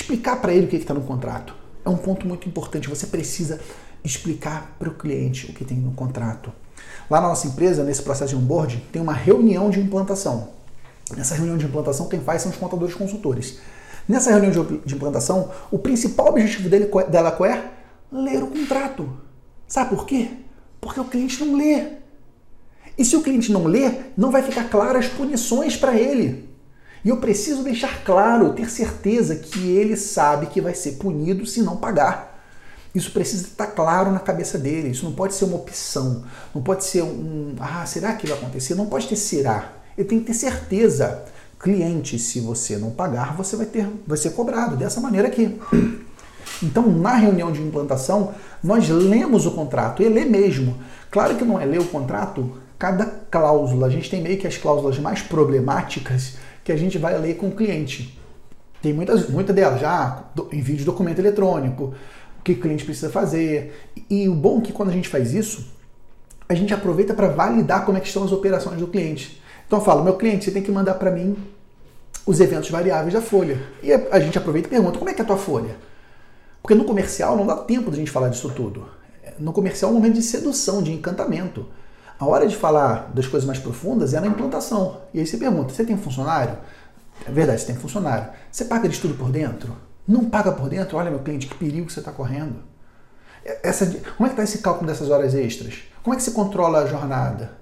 explicar para ele o que está no contrato. É um ponto muito importante. Você precisa explicar para o cliente o que tem no contrato. Lá na nossa empresa, nesse processo de onboarding, tem uma reunião de implantação. Nessa reunião de implantação, quem faz são os contadores consultores. Nessa reunião de implantação, o principal objetivo dele, dela qual é? Ler o contrato. Sabe por quê? Porque o cliente não lê. E se o cliente não lê, não vai ficar claras as punições para ele. E eu preciso deixar claro, ter certeza que ele sabe que vai ser punido se não pagar. Isso precisa estar claro na cabeça dele. Isso não pode ser uma opção. Não pode ser um. Ah, será que vai acontecer? Não pode ter será. Ele tem que ter certeza. Cliente, se você não pagar, você vai ter, vai ser cobrado dessa maneira aqui. Então, na reunião de implantação, nós lemos o contrato, e lê mesmo. Claro que não é ler o contrato cada cláusula. A gente tem meio que as cláusulas mais problemáticas que a gente vai ler com o cliente. Tem muitas, muitas delas, já envio de documento eletrônico, o que o cliente precisa fazer. E o bom é que quando a gente faz isso, a gente aproveita para validar como é que estão as operações do cliente. Então eu falo, meu cliente, você tem que mandar para mim os eventos variáveis da folha. E a gente aproveita e pergunta, como é que é a tua folha? Porque no comercial não dá tempo de a gente falar disso tudo. No comercial é um momento de sedução, de encantamento. A hora de falar das coisas mais profundas é na implantação. E aí você pergunta: você tem funcionário? É verdade, você tem funcionário. Você paga de tudo por dentro? Não paga por dentro? Olha, meu cliente, que perigo que você está correndo. Essa, como é que está esse cálculo dessas horas extras? Como é que você controla a jornada?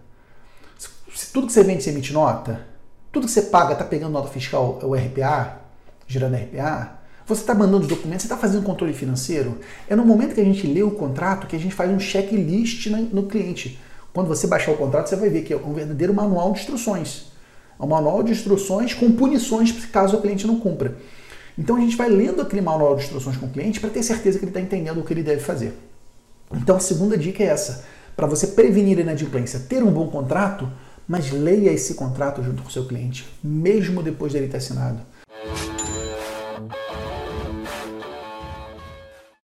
Se tudo que você vende você emite nota? Tudo que você paga está pegando nota fiscal, é o RPA, gerando RPA? Você está mandando os documentos, você está fazendo controle financeiro? É no momento que a gente lê o contrato que a gente faz um checklist no cliente. Quando você baixar o contrato, você vai ver que é um verdadeiro manual de instruções. É um manual de instruções com punições caso o cliente não cumpra. Então a gente vai lendo aquele manual de instruções com o cliente para ter certeza que ele está entendendo o que ele deve fazer. Então a segunda dica é essa: para você prevenir a inadimplência, ter um bom contrato, mas leia esse contrato junto com o seu cliente, mesmo depois dele ter assinado.